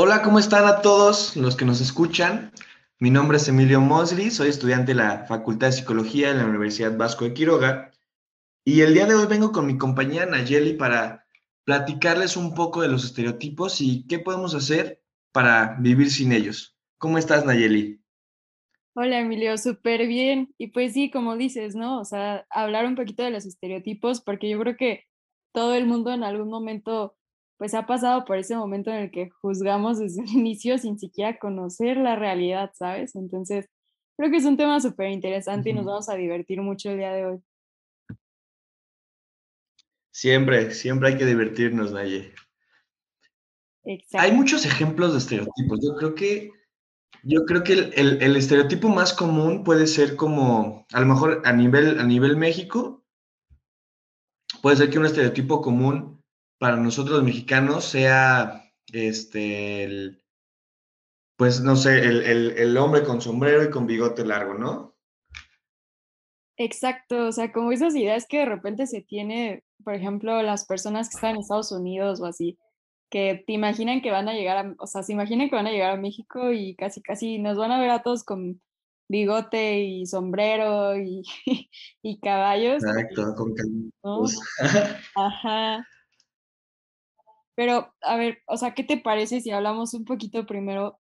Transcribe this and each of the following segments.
Hola, ¿cómo están a todos los que nos escuchan? Mi nombre es Emilio Mosri, soy estudiante de la Facultad de Psicología de la Universidad Vasco de Quiroga y el día de hoy vengo con mi compañera Nayeli para platicarles un poco de los estereotipos y qué podemos hacer para vivir sin ellos. ¿Cómo estás, Nayeli? Hola, Emilio, súper bien. Y pues sí, como dices, ¿no? O sea, hablar un poquito de los estereotipos, porque yo creo que todo el mundo en algún momento pues ha pasado por ese momento en el que juzgamos desde el inicio sin siquiera conocer la realidad, ¿sabes? Entonces, creo que es un tema súper interesante y nos vamos a divertir mucho el día de hoy. Siempre, siempre hay que divertirnos, Naye. Exacto. Hay muchos ejemplos de estereotipos. Yo creo que, yo creo que el, el, estereotipo más común puede ser como, a lo mejor a nivel, a nivel México, puede ser que un estereotipo común para nosotros los mexicanos sea este, el, pues no sé, el, hombre con sombrero y con bigote largo, ¿no? Exacto, o sea, como esas ideas que de repente se tiene, por ejemplo, las personas que están en Estados Unidos o así, que te imaginan que van a llegar a, o sea, se imaginan que van a llegar a México y casi, casi nos van a ver a todos con bigote y sombrero y, y caballos. Exacto, con caballos. Ajá. Pero, a ver, o sea, ¿qué te parece si hablamos un poquito primero?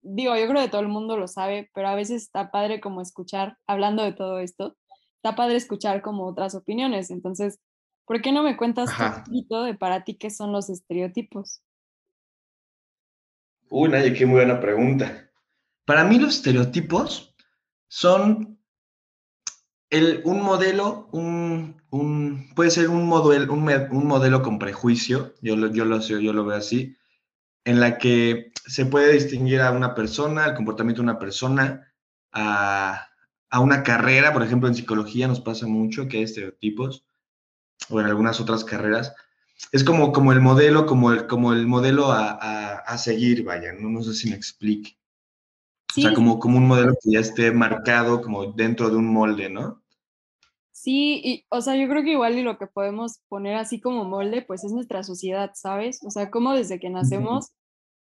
Digo, yo creo que todo el mundo lo sabe, pero a veces está padre como escuchar, hablando de todo esto, está padre escuchar como otras opiniones. Entonces, ¿por qué no me cuentas un poquito de para ti qué son los estereotipos? Uy, nadie, qué muy buena pregunta. Para mí los estereotipos son un modelo, un, puede ser un modelo, un, modelo con prejuicio, yo lo, yo, lo, yo lo veo así, en la que se puede distinguir a una persona, el comportamiento de una persona, a, una carrera, por ejemplo, en psicología nos pasa mucho que hay estereotipos, o en algunas otras carreras. Es como, como el modelo, como el, como el modelo a, seguir, vaya, ¿no? no sé si me explique. O sea, como, como un modelo que ya esté marcado como dentro de un molde, ¿no? Sí, y, o sea, yo creo que igual y lo que podemos poner así como molde, pues es nuestra sociedad, ¿sabes? O sea, como desde que nacemos,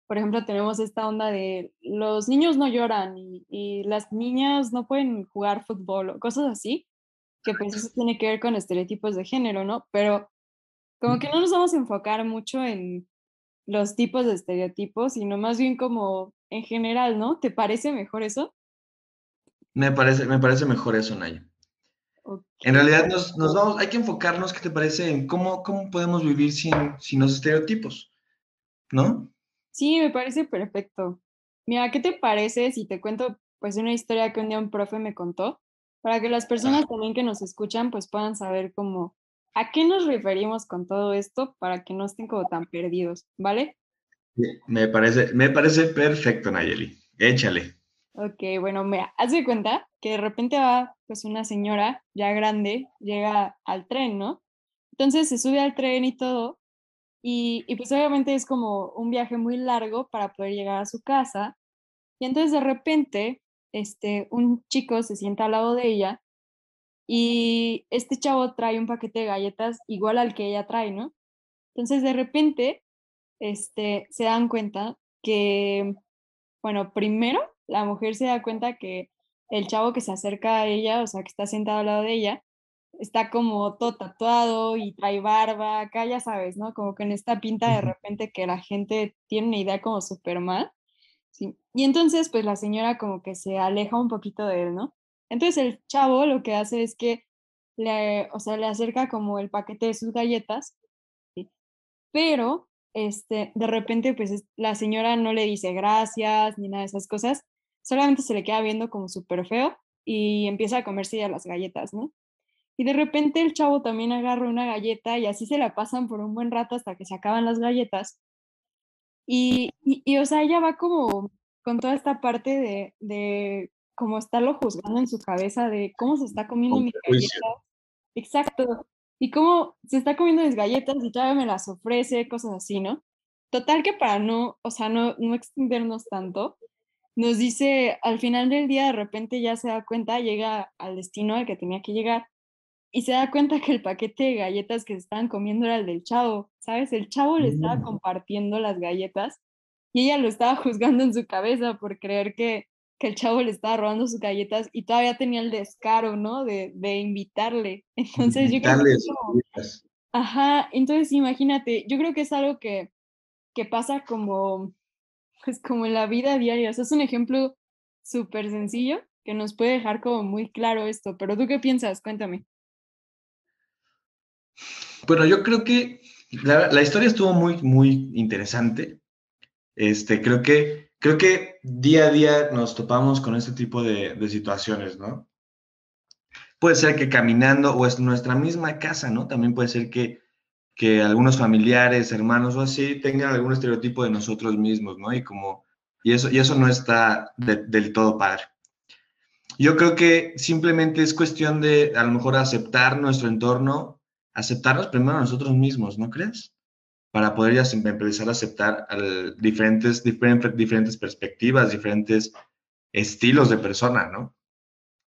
por ejemplo, tenemos esta onda de los niños no lloran y, y las niñas no pueden jugar fútbol o cosas así, que pues eso tiene que ver con estereotipos de género, ¿no? Pero como que no nos vamos a enfocar mucho en los tipos de estereotipos, sino más bien como en general, ¿no? ¿Te parece mejor eso? Me parece, me parece mejor eso, Naya. En realidad nos, nos, vamos, hay que enfocarnos, ¿qué te parece? En cómo, cómo podemos vivir sin, sin los estereotipos, ¿no? Sí, me parece perfecto. Mira, ¿qué te parece si te cuento pues una historia que un día un profe me contó? Para que las personas también que nos escuchan pues puedan saber cómo, a qué nos referimos con todo esto para que no estén como tan perdidos, ¿vale? Me parece, me parece perfecto, Nayeli. Échale. Ok, bueno, me hace cuenta que de repente va pues una señora ya grande, llega al tren, ¿no? Entonces se sube al tren y todo, y, y, pues obviamente es como un viaje muy largo para poder llegar a su casa, y entonces de repente, este, un chico se sienta al lado de ella, y este chavo trae un paquete de galletas igual al que ella trae, ¿no? Entonces de repente este, se dan cuenta que, bueno, primero la mujer se da cuenta que el chavo que se acerca a ella, o sea, que está sentado al lado de ella, está como todo tatuado y trae barba, acá ya sabes, ¿no? Como que en esta pinta de repente que la gente tiene una idea como súper mal. ¿sí? Y entonces, pues la señora como que se aleja un poquito de él, ¿no? Entonces el chavo lo que hace es que le, o sea, le acerca como el paquete de sus galletas, ¿sí? pero este, de repente, pues la señora no le dice gracias ni nada de esas cosas, solamente se le queda viendo como súper feo y empieza a comerse ya las galletas, ¿no? Y de repente el chavo también agarra una galleta y así se la pasan por un buen rato hasta que se acaban las galletas. Y, y, o sea, ella va como con toda esta parte de, de como estarlo juzgando en su cabeza de cómo se está comiendo mis galletas. Exacto y cómo se está comiendo mis galletas y todavía me las ofrece, cosas así, ¿no? Total que para no, o sea, no, no extendernos tanto, nos dice, al final del día de repente ya se da cuenta, llega al destino al que tenía que llegar y se da cuenta que el paquete de galletas que se estaban comiendo era el del chavo, ¿sabes? El chavo le estaba mm. compartiendo las galletas y ella lo estaba juzgando en su cabeza por creer que, que el chavo le estaba robando sus galletas y todavía tenía el descaro, ¿no? De, de invitarle. Entonces yo creo que... ajá, entonces imagínate, yo creo que es algo que, que pasa como, pues como en la vida diaria. O sea, es un ejemplo súper sencillo que nos puede dejar como muy claro esto. Pero tú qué piensas? Cuéntame. Bueno, yo creo que la, la historia estuvo muy, muy interesante. Este, creo que, creo que día a día nos topamos con este tipo de, de situaciones, ¿no? Puede ser que caminando o es nuestra misma casa, ¿no? También puede ser que, que algunos familiares, hermanos o así tengan algún estereotipo de nosotros mismos, ¿no? Y como, y eso, y eso no está del todo padre. Yo creo que simplemente es cuestión de a lo mejor aceptar nuestro entorno, aceptarnos primero nosotros mismos, ¿no crees? para poder ya empezar a aceptar diferentes, diferentes, diferentes perspectivas, diferentes estilos de persona, ¿no?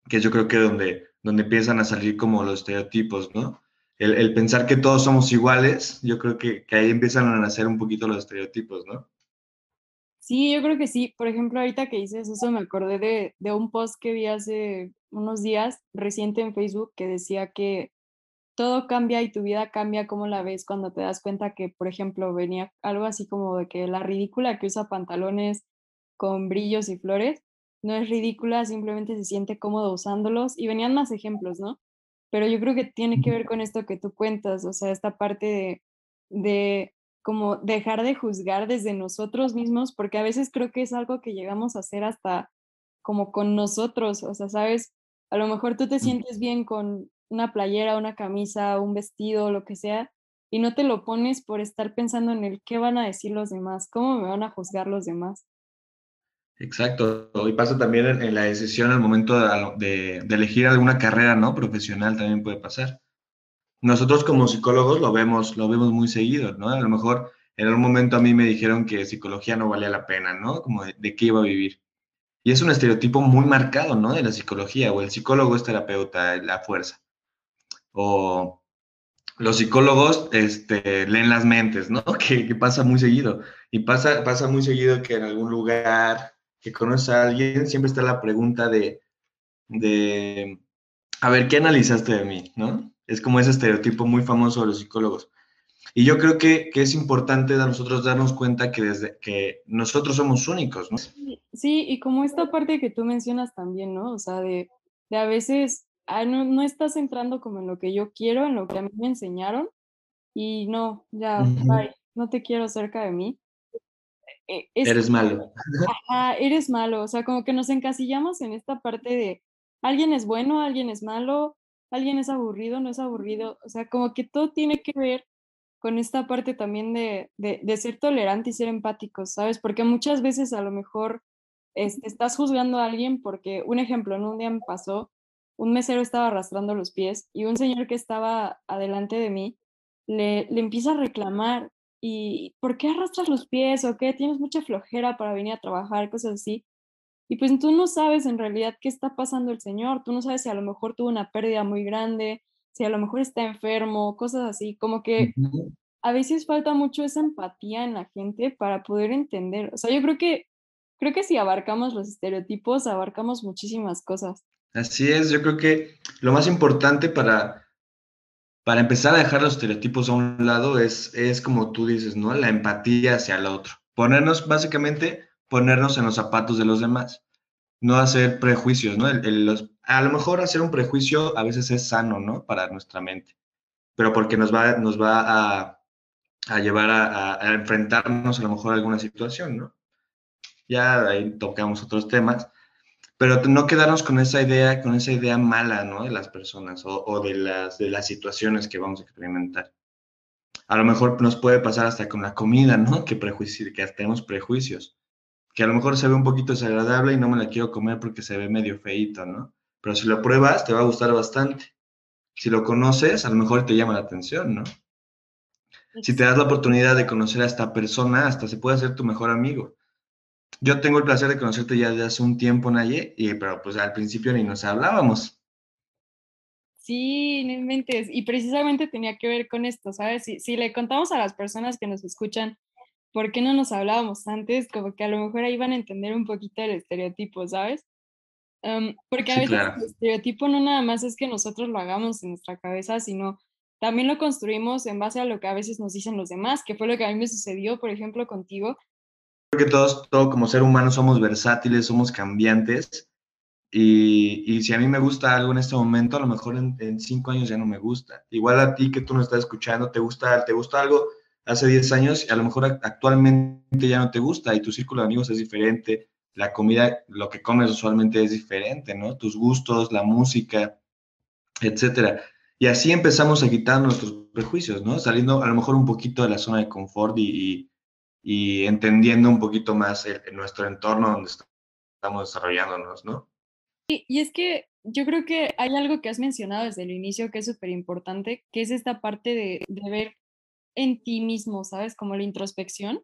Que yo creo que donde, donde empiezan a salir como los estereotipos, ¿no? El, pensar que todos somos iguales, yo creo que, que, ahí empiezan a nacer un poquito los estereotipos, ¿no? Sí, yo creo que sí. Por ejemplo, ahorita que dices eso, me acordé de, de un post que vi hace unos días reciente en Facebook que decía que todo cambia y tu vida cambia como la ves cuando te das cuenta que, por ejemplo, venía algo así como de que la ridícula que usa pantalones con brillos y flores no es ridícula, simplemente se siente cómodo usándolos y venían más ejemplos, ¿no? Pero yo creo que tiene que ver con esto que tú cuentas, o sea, esta parte de, de como dejar de juzgar desde nosotros mismos, porque a veces creo que es algo que llegamos a hacer hasta como con nosotros, o sea, sabes, a lo mejor tú te sientes bien con una playera, una camisa, un vestido, lo que sea, y no te lo pones por estar pensando en el qué van a decir los demás, cómo me van a juzgar los demás. Exacto, y pasa también en, la decisión al momento de, de, elegir alguna carrera no profesional también puede pasar. Nosotros como psicólogos lo vemos, lo vemos muy seguido, ¿no? A lo mejor en algún momento a mí me dijeron que psicología no valía la pena, ¿no? Como de, de qué iba a vivir. Y es un estereotipo muy marcado, ¿no? De la psicología, o el psicólogo es terapeuta, la fuerza o los psicólogos este, leen las mentes, ¿no? Que, que, pasa muy seguido. Y pasa, pasa muy seguido que en algún lugar que conoces a alguien, siempre está la pregunta de, de, a ver, ¿qué analizaste de mí? ¿No? Es como ese estereotipo muy famoso de los psicólogos. Y yo creo que, que es importante a nosotros darnos cuenta que desde que nosotros somos únicos, ¿no? Sí, y como esta parte que tú mencionas también, ¿no? O sea, de, de a veces ah, no, no, estás entrando como en lo que yo quiero, en lo que a mí me enseñaron, y no, ya, uh -huh. bye, no te quiero cerca de mí. E, es, eres malo. Ajá, eres malo, o sea, como que nos encasillamos en esta parte de alguien es bueno, alguien es malo, alguien es aburrido, no es aburrido, o sea, como que todo tiene que ver con esta parte también de, de, de ser tolerante y ser empático, ¿sabes? Porque muchas veces a lo mejor este, estás juzgando a alguien porque, un ejemplo, en un día me pasó, un mesero estaba arrastrando los pies y un señor que estaba adelante de mí le, le empieza a reclamar y ¿por qué arrastras los pies o qué? Tienes mucha flojera para venir a trabajar, cosas así. Y pues tú no sabes en realidad qué está pasando el señor, tú no sabes si a lo mejor tuvo una pérdida muy grande, si a lo mejor está enfermo, cosas así, como que a veces falta mucho esa empatía en la gente para poder entender. O sea, yo creo que creo que si abarcamos los estereotipos, abarcamos muchísimas cosas. Así es, yo creo que lo más importante para, para empezar a dejar los estereotipos a un lado es, es como tú dices, ¿no? La empatía hacia el otro. Ponernos, básicamente, ponernos en los zapatos de los demás. No hacer prejuicios, ¿no? El, los, a lo mejor hacer un prejuicio a veces es sano, ¿no? Para nuestra mente. Pero porque nos va, nos va a, a llevar a, a, a enfrentarnos a lo mejor a alguna situación, ¿no? Ya ahí tocamos otros temas pero no quedarnos con esa idea, con esa idea mala, ¿no? De las personas o, o, de, las, de las situaciones que vamos a experimentar. A lo mejor nos puede pasar hasta con la comida, ¿no? Que, prejuicio, que tenemos prejuicios. Que a lo mejor se ve un poquito desagradable y no me la quiero comer porque se ve medio feito, ¿no? Pero si lo pruebas, te va a gustar bastante. Si lo conoces, a lo mejor te llama la atención, ¿no? Si te das la oportunidad de conocer a esta persona, hasta se puede hacer tu mejor amigo yo tengo el placer de conocerte ya desde hace un tiempo, Naye, y, pero pues al principio ni nos hablábamos. Sí, no inventes. Y precisamente tenía que ver con esto, ¿sabes? Si, si le contamos a las personas que nos escuchan ¿por qué no nos hablábamos antes? Como que a lo mejor ahí van a entender un poquito el estereotipo, ¿sabes? Em, porque a veces el estereotipo no nada más es que nosotros lo hagamos en nuestra cabeza, sino también lo construimos en base a lo que a veces nos dicen los demás, que fue lo que a mí me sucedió, por ejemplo, contigo. Que todos, todo como ser humano somos versátiles, somos cambiantes. Y, y, si a mí me gusta algo en este momento, a lo mejor en, en, cinco años ya no me gusta. Igual a ti que tú no estás escuchando, te gusta, te gusta algo hace 10 años y a lo mejor actualmente ya no te gusta y tu círculo de amigos es diferente, la comida, lo que comes usualmente es diferente, ¿no? Tus gustos, la música, etcétera. Y así empezamos a quitar nuestros prejuicios, ¿no? Saliendo a lo mejor un poquito de la zona de confort y, y, entendiendo un poquito más nuestro entorno donde estamos desarrollándonos, ¿no? Y, y es que yo creo que hay algo que has mencionado desde el inicio que es súper importante, que es esta parte de, de ver en ti mismo, ¿sabes? Como la introspección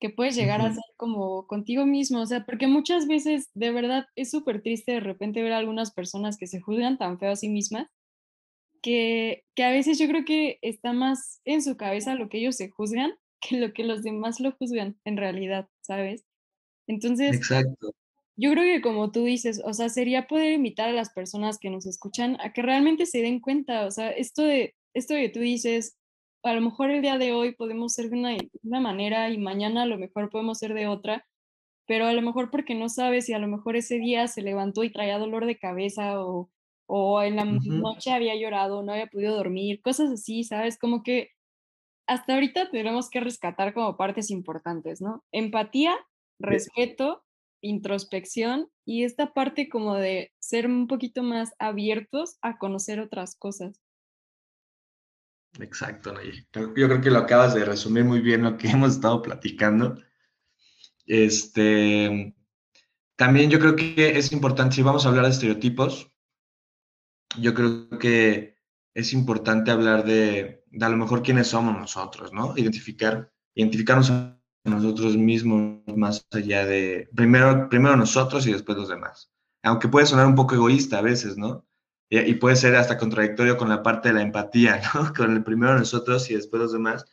que puedes llegar a ser como contigo mismo, o sea, porque muchas veces de verdad es súper triste de repente ver a algunas personas que se juzgan tan feo a sí mismas, que, que a veces yo creo que está más en su cabeza lo que ellos se juzgan que lo que los demás lo juzgan en realidad, ¿sabes? Entonces, Exacto. yo creo que como tú dices, o sea, sería poder invitar a las personas que nos escuchan a que realmente se den cuenta, o sea, esto de, esto que tú dices, a lo mejor el día de hoy podemos ser de una, manera y mañana a lo mejor podemos ser de otra, pero a lo mejor porque no sabes si a lo mejor ese día se levantó y traía dolor de cabeza o, o en la noche había llorado, no había podido dormir, cosas así, ¿sabes? Como que hasta ahorita tenemos que rescatar como partes importantes, ¿no? Empatía, respeto, introspección y esta parte como de ser un poquito más abiertos a conocer otras cosas. Exacto, Yo creo que lo acabas de resumir muy bien lo que hemos estado platicando. Este, también yo creo que es importante, si vamos a hablar de estereotipos, yo creo que es importante hablar de, de a lo mejor quiénes somos nosotros, ¿no? Identificar, identificarnos a nosotros mismos más allá de, primero, primero nosotros y después los demás. Aunque puede sonar un poco egoísta a veces, ¿no? y, puede ser hasta contradictorio con la parte de la empatía, ¿no? Con el primero nosotros y después los demás.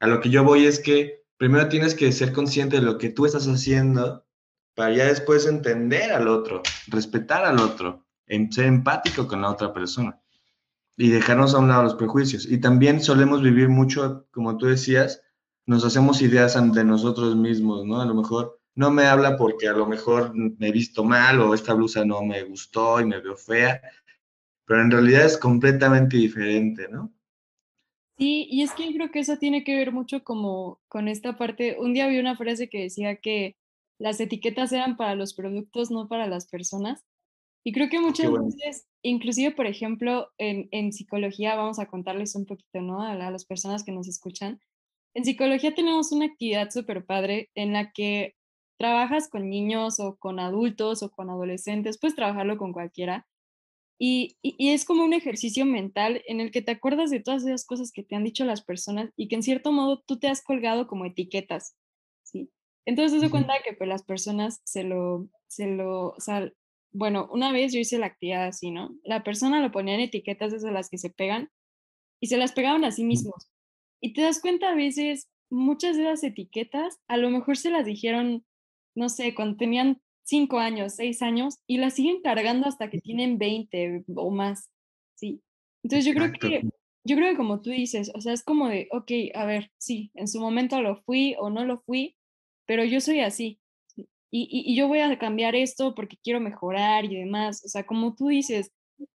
A lo que yo voy es que primero tienes que ser consciente de lo que tú estás haciendo para ya después entender al otro, respetar al otro, ser empático con la otra persona y dejarnos a un lado los prejuicios. Y también solemos vivir mucho, como tú decías, nos hacemos ideas ante nosotros mismos, ¿no? A lo mejor no me habla porque a lo mejor me he visto mal o esta blusa no me gustó y me veo fea pero en realidad es completamente diferente, ¿no? Sí, y es que yo creo que eso tiene que ver mucho como con esta parte. Un día vi una frase que decía que las etiquetas eran para los productos, no para las personas. Y creo que muchas veces, inclusive, por ejemplo, en, en, psicología, vamos a contarles un poquito, ¿no? A, a las personas que nos escuchan. En psicología tenemos una actividad súper padre en la que trabajas con niños o con adultos o con adolescentes, puedes trabajarlo con cualquiera, y, es como un ejercicio mental en el que te acuerdas de todas esas cosas que te han dicho las personas y que en cierto modo tú te has colgado como etiquetas, ¿sí? Entonces, te das cuenta que pues, las personas se lo, se lo, o sea, bueno, una vez yo hice la actividad así, ¿no? La persona lo ponía en etiquetas desde las que se pegan y se las pegaban a sí mismos. Y te das cuenta a veces, muchas de esas etiquetas a lo mejor se las dijeron, no sé, cuando tenían cinco años, seis años, y la siguen cargando hasta que tienen 20 o más, ¿sí? Entonces yo creo que, yo creo que como tú dices, o sea, es como de, ok, a ver, sí, en su momento lo fui o no lo fui, pero yo soy así, y, y, yo voy a cambiar esto porque quiero mejorar y demás, o sea, como tú dices,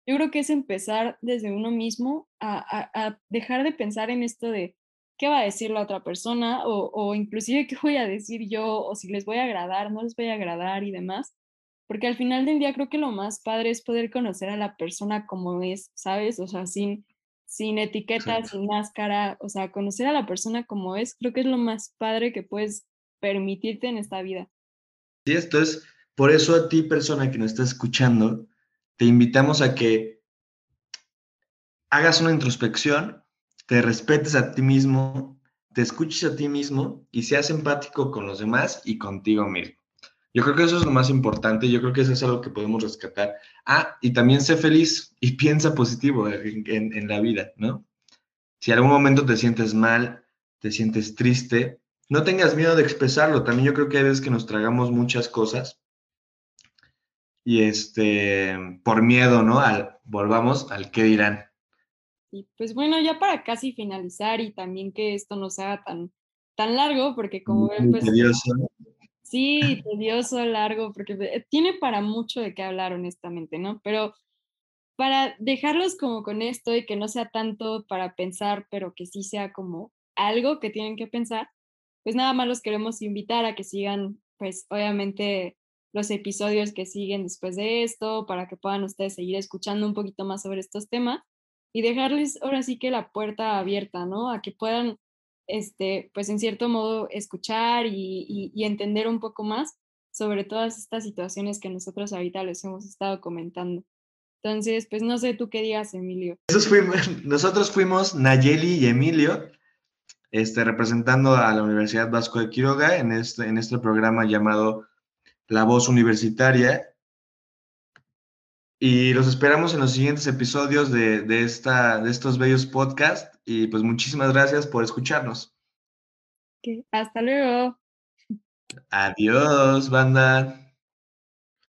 yo creo que es empezar desde uno mismo a, a, a dejar de pensar en esto de, qué va a decir la otra persona o, o, inclusive qué voy a decir yo o si les voy a agradar, no les voy a agradar y demás. Porque al final del día creo que lo más padre es poder conocer a la persona como es, ¿sabes? O sea, sin, sin etiqueta, sin máscara, o sea, conocer a la persona como es, creo que es lo más padre que puedes permitirte en esta vida. Sí, esto es, por eso a ti, persona que nos está escuchando, te invitamos a que hagas una introspección te respetes a ti mismo, te escuches a ti mismo y seas empático con los demás y contigo mismo. Yo creo que eso es lo más importante, yo creo que eso es algo que podemos rescatar. Ah, y también sé feliz y piensa positivo en, la vida, ¿no? Si algún momento te sientes mal, te sientes triste, no tengas miedo de expresarlo. También yo creo que hay veces que nos tragamos muchas cosas y este, por miedo, ¿no? Al, volvamos al qué dirán. Y pues bueno, ya para casi finalizar y también que esto no sea tan, tan largo, porque como ven, pues... Tedioso. Sí, tedioso, largo, porque tiene para mucho de qué hablar, honestamente, ¿no? Pero para dejarlos como con esto y que no sea tanto para pensar, pero que sí sea como algo que tienen que pensar, pues nada más los queremos invitar a que sigan, pues obviamente los episodios que siguen después de esto, para que puedan ustedes seguir escuchando un poquito más sobre estos temas y dejarles ahora sí que la puerta abierta, ¿no? A que puedan, este, pues en cierto modo, escuchar y, entender un poco más sobre todas estas situaciones que nosotros ahorita les hemos estado comentando. Entonces, pues no sé tú qué digas, Emilio. nosotros fuimos Nayeli y Emilio, este, representando a la Universidad Vasco de Quiroga en este, en este programa llamado la voz universitaria. Y los esperamos en los siguientes episodios de, esta, de estos bellos podcasts. Y pues muchísimas gracias por escucharnos. Hasta luego. Adiós, banda.